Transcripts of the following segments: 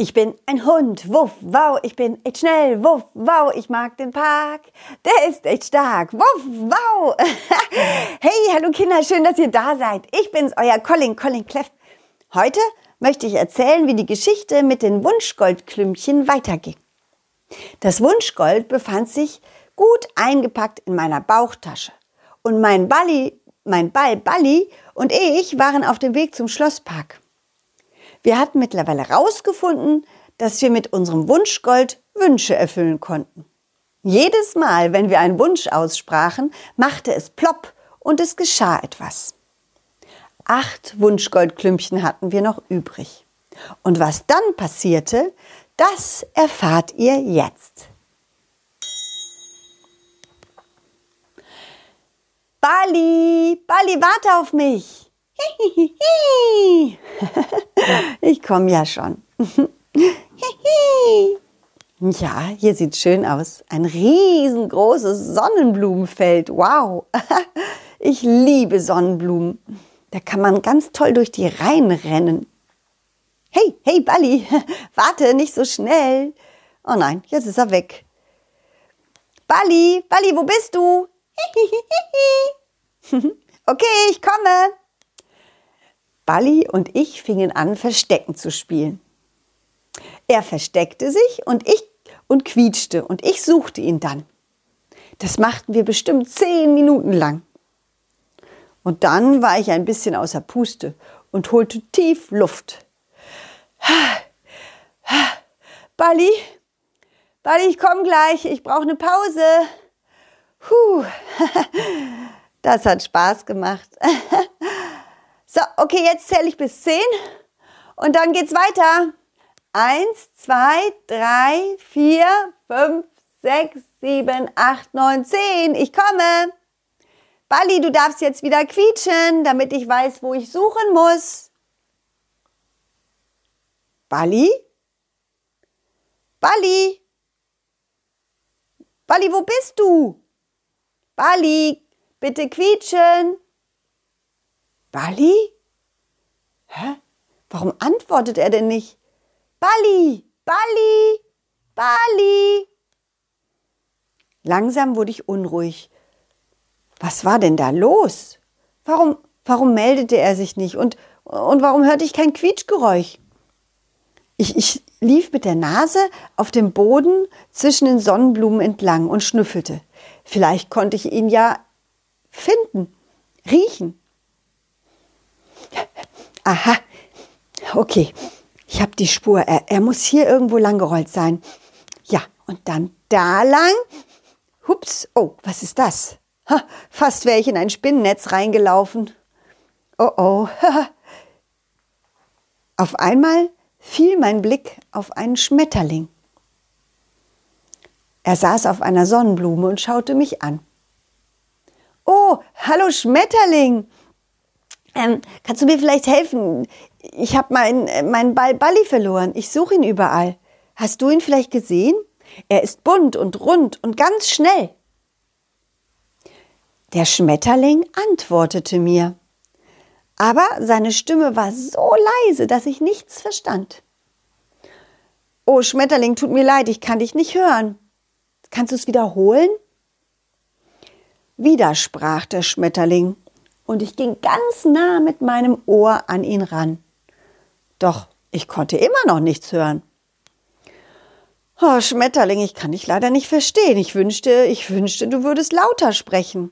Ich bin ein Hund, wuff, wow, ich bin echt schnell, wuff, wow, ich mag den Park, der ist echt stark, wuff, wow. hey, hallo Kinder, schön, dass ihr da seid. Ich bin's, euer Colin, Colin Cleff. Heute möchte ich erzählen, wie die Geschichte mit den Wunschgoldklümpchen weiterging. Das Wunschgold befand sich gut eingepackt in meiner Bauchtasche und mein Balli, mein Ball Balli und ich waren auf dem Weg zum Schlosspark. Wir hatten mittlerweile herausgefunden, dass wir mit unserem Wunschgold Wünsche erfüllen konnten. Jedes Mal, wenn wir einen Wunsch aussprachen, machte es plopp und es geschah etwas. Acht Wunschgoldklümpchen hatten wir noch übrig. Und was dann passierte, das erfahrt ihr jetzt. Bali, Bali, warte auf mich. Ich komme ja schon. Ja, hier sieht schön aus. Ein riesengroßes Sonnenblumenfeld. Wow. Ich liebe Sonnenblumen. Da kann man ganz toll durch die Reihen rennen. Hey, hey, Balli, warte, nicht so schnell. Oh nein, jetzt ist er weg. Balli, Balli, wo bist du? okay, ich komme. Balli und ich fingen an, Verstecken zu spielen. Er versteckte sich und ich und quietschte und ich suchte ihn dann. Das machten wir bestimmt zehn Minuten lang. Und dann war ich ein bisschen außer Puste und holte tief Luft. Balli, Balli, ich komme gleich, ich brauche eine Pause. Puh, das hat Spaß gemacht. So, okay, jetzt zähle ich bis zehn und dann geht's weiter. Eins, zwei, drei, vier, fünf, sechs, sieben, acht, neun, zehn. Ich komme. Bali, du darfst jetzt wieder quietschen, damit ich weiß, wo ich suchen muss. Bali? Bali? Bali, wo bist du? Bali, bitte quietschen. Bali? Hä? Warum antwortet er denn nicht? Bali, Bali, Bali. Langsam wurde ich unruhig. Was war denn da los? Warum, warum meldete er sich nicht? Und, und warum hörte ich kein Quietschgeräusch? Ich, ich lief mit der Nase auf dem Boden zwischen den Sonnenblumen entlang und schnüffelte. Vielleicht konnte ich ihn ja finden, riechen. Aha, okay, ich habe die Spur. Er, er muss hier irgendwo langgerollt sein. Ja, und dann da lang. Hups, oh, was ist das? Ha, fast wäre ich in ein Spinnennetz reingelaufen. Oh oh. auf einmal fiel mein Blick auf einen Schmetterling. Er saß auf einer Sonnenblume und schaute mich an. Oh, hallo Schmetterling, ähm, kannst du mir vielleicht helfen? Ich habe meinen äh, mein Ball Balli verloren. Ich suche ihn überall. Hast du ihn vielleicht gesehen? Er ist bunt und rund und ganz schnell. Der Schmetterling antwortete mir. Aber seine Stimme war so leise, dass ich nichts verstand. Oh, Schmetterling, tut mir leid, ich kann dich nicht hören. Kannst du es wiederholen? Wieder sprach der Schmetterling und ich ging ganz nah mit meinem Ohr an ihn ran. Doch ich konnte immer noch nichts hören. Oh, Schmetterling, ich kann dich leider nicht verstehen. Ich wünschte, ich wünschte, du würdest lauter sprechen.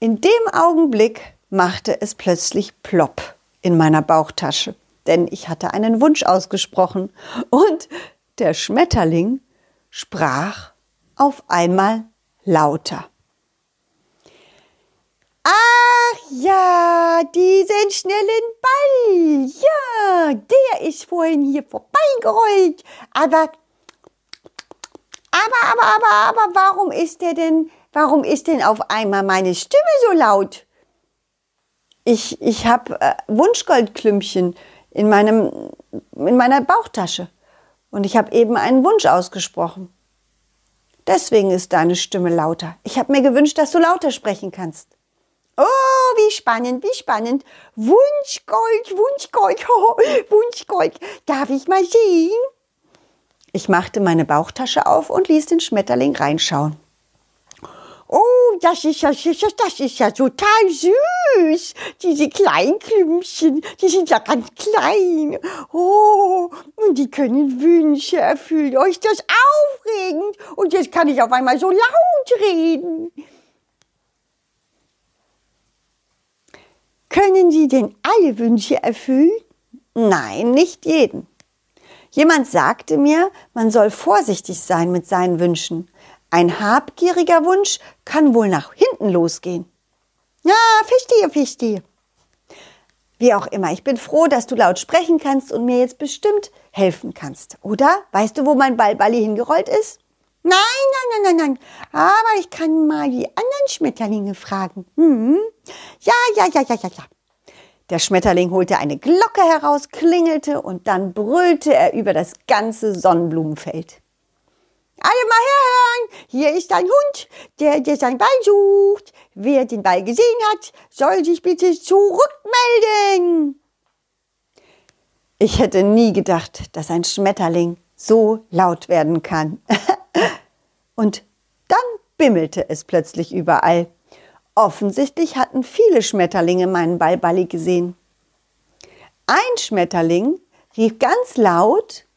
In dem Augenblick machte es plötzlich plopp in meiner Bauchtasche, denn ich hatte einen Wunsch ausgesprochen und der Schmetterling sprach auf einmal lauter. Ach ja, diesen schnellen Ball. Ja, der ist vorhin hier vorbeigerollt. Aber, aber, aber, aber, aber, warum ist der denn, warum ist denn auf einmal meine Stimme so laut? Ich, ich habe äh, Wunschgoldklümpchen in, meinem, in meiner Bauchtasche. Und ich habe eben einen Wunsch ausgesprochen. Deswegen ist deine Stimme lauter. Ich habe mir gewünscht, dass du lauter sprechen kannst. Oh, wie spannend, wie spannend. Wunschgold, Wunschgold, oh, Wunschgold. Darf ich mal sehen? Ich machte meine Bauchtasche auf und ließ den Schmetterling reinschauen. Oh, das ist ja, das ist ja total süß. Diese kleinen Klümpchen, die sind ja ganz klein. Oh, und die können Wünsche erfüllen. Oh, ist das aufregend. Und jetzt kann ich auf einmal so laut reden. Können Sie denn alle Wünsche erfüllen? Nein, nicht jeden. Jemand sagte mir, man soll vorsichtig sein mit seinen Wünschen. Ein habgieriger Wunsch kann wohl nach hinten losgehen. Ja, verstehe, verstehe. Wie auch immer, ich bin froh, dass du laut sprechen kannst und mir jetzt bestimmt helfen kannst. Oder? Weißt du, wo mein Ballballi hingerollt ist? Nein, nein, nein, nein, nein. Aber ich kann mal die anderen Schmetterlinge fragen. Hm? Ja, ja, ja, ja, ja, ja. Der Schmetterling holte eine Glocke heraus, klingelte und dann brüllte er über das ganze Sonnenblumenfeld. Alle mal herhören, hier ist ein Hund, der, der sein Ball sucht. Wer den Ball gesehen hat, soll sich bitte zurückmelden. Ich hätte nie gedacht, dass ein Schmetterling so laut werden kann. Und dann bimmelte es plötzlich überall. Offensichtlich hatten viele Schmetterlinge meinen Ball Balli gesehen. Ein Schmetterling rief ganz laut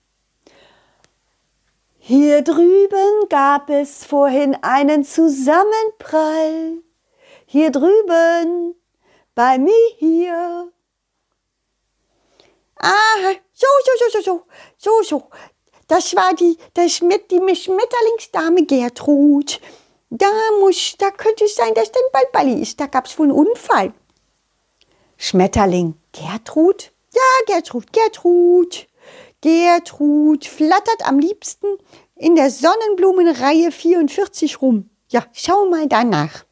hier drüben gab es vorhin einen Zusammenprall. Hier drüben, bei mir hier. Ah, so, so, so, so, so, so, so. Das war die, das Schmet, die Schmetterlingsdame Gertrud. Da muss, da könnte es sein, dass dein Balballi ist. Da gab es wohl einen Unfall. Schmetterling Gertrud? Ja, Gertrud, Gertrud. Gertrud flattert am liebsten in der Sonnenblumenreihe 44 rum. Ja, schau mal danach.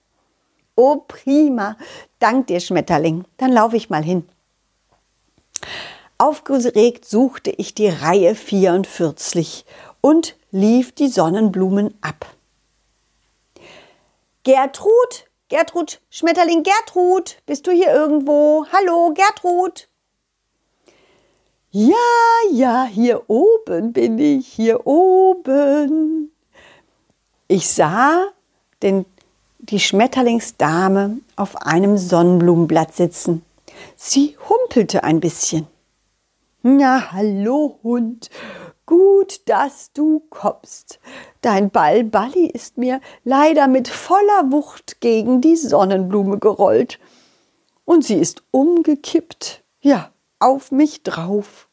Oh, prima. Dank dir, Schmetterling. Dann laufe ich mal hin. Aufgeregt suchte ich die Reihe 44 und lief die Sonnenblumen ab. Gertrud, Gertrud, Schmetterling Gertrud, bist du hier irgendwo? Hallo, Gertrud. Ja, ja, hier oben bin ich, hier oben. Ich sah den, die Schmetterlingsdame auf einem Sonnenblumenblatt sitzen. Sie humpelte ein bisschen. Na, hallo Hund, gut, dass du kommst. Dein Ball Balli ist mir leider mit voller Wucht gegen die Sonnenblume gerollt. Und sie ist umgekippt. Ja, auf mich drauf.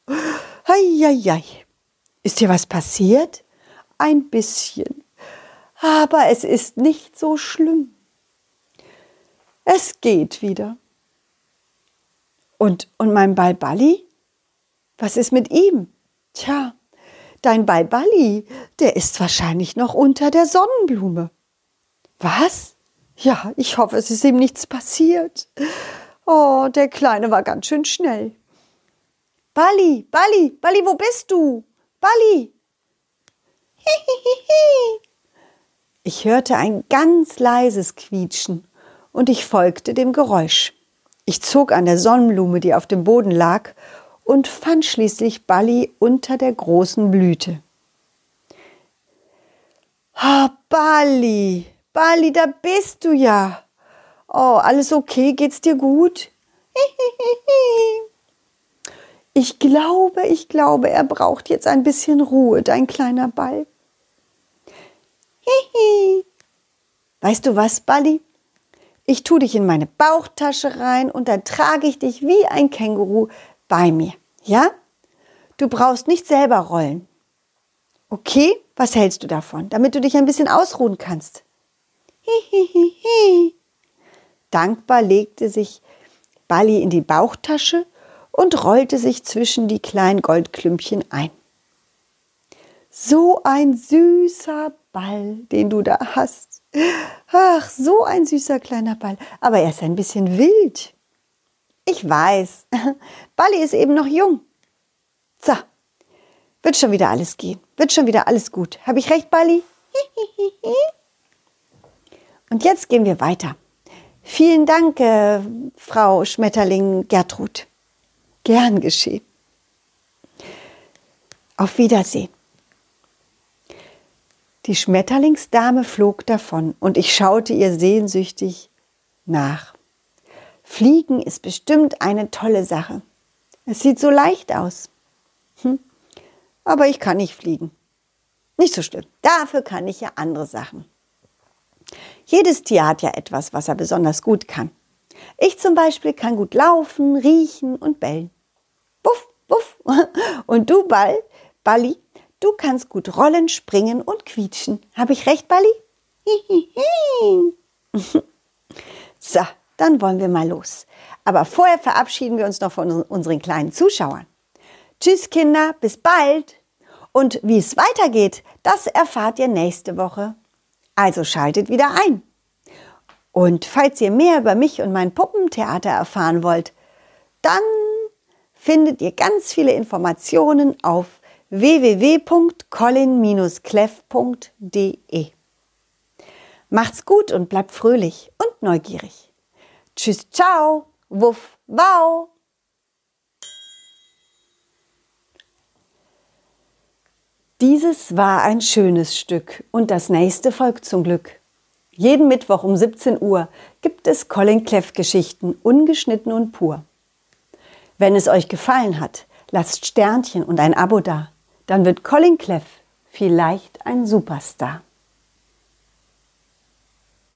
Heieiei. Ist dir was passiert? Ein bisschen. Aber es ist nicht so schlimm. Es geht wieder. Und, und mein Balballi? Was ist mit ihm? Tja, dein Balballi, der ist wahrscheinlich noch unter der Sonnenblume. Was? Ja, ich hoffe, es ist ihm nichts passiert. Oh, der Kleine war ganz schön schnell. Bali, Bali, Bali, wo bist du? Bali. Ich hörte ein ganz leises Quietschen und ich folgte dem Geräusch. Ich zog an der Sonnenblume, die auf dem Boden lag, und fand schließlich Bali unter der großen Blüte. Ah, Bali, Bali, da bist du ja. Oh, alles okay? Geht's dir gut? Ich glaube, ich glaube, er braucht jetzt ein bisschen Ruhe, dein kleiner Ball. Weißt du was, Balli? Ich tue dich in meine Bauchtasche rein und dann trage ich dich wie ein Känguru bei mir. Ja? Du brauchst nicht selber rollen. Okay? Was hältst du davon? Damit du dich ein bisschen ausruhen kannst. Hihihihi. Dankbar legte sich Balli in die Bauchtasche und rollte sich zwischen die kleinen Goldklümpchen ein. So ein süßer Ball, den du da hast. Ach, so ein süßer kleiner Ball. Aber er ist ein bisschen wild. Ich weiß. Balli ist eben noch jung. So, wird schon wieder alles gehen. Wird schon wieder alles gut. Habe ich recht, Balli? Und jetzt gehen wir weiter. Vielen Dank, äh, Frau Schmetterling Gertrud. Gern geschehen. Auf Wiedersehen. Die Schmetterlingsdame flog davon und ich schaute ihr sehnsüchtig nach. Fliegen ist bestimmt eine tolle Sache. Es sieht so leicht aus. Hm. Aber ich kann nicht fliegen. Nicht so schlimm. Dafür kann ich ja andere Sachen. Jedes Tier hat ja etwas, was er besonders gut kann. Ich zum Beispiel kann gut laufen, riechen und bellen. Wuff, wuff. Und du, Ball, Balli, du kannst gut rollen, springen und quietschen. Habe ich recht, Balli? so, dann wollen wir mal los. Aber vorher verabschieden wir uns noch von unseren kleinen Zuschauern. Tschüss, Kinder, bis bald. Und wie es weitergeht, das erfahrt ihr nächste Woche. Also schaltet wieder ein. Und falls ihr mehr über mich und mein Puppentheater erfahren wollt, dann findet ihr ganz viele Informationen auf www.colin-cleff.de. Macht's gut und bleibt fröhlich und neugierig. Tschüss, ciao, wuff, wow. Dieses war ein schönes Stück und das nächste folgt zum Glück. Jeden Mittwoch um 17 Uhr gibt es Colin Cleff Geschichten ungeschnitten und pur. Wenn es euch gefallen hat, lasst Sternchen und ein Abo da. Dann wird Colin Cleff vielleicht ein Superstar.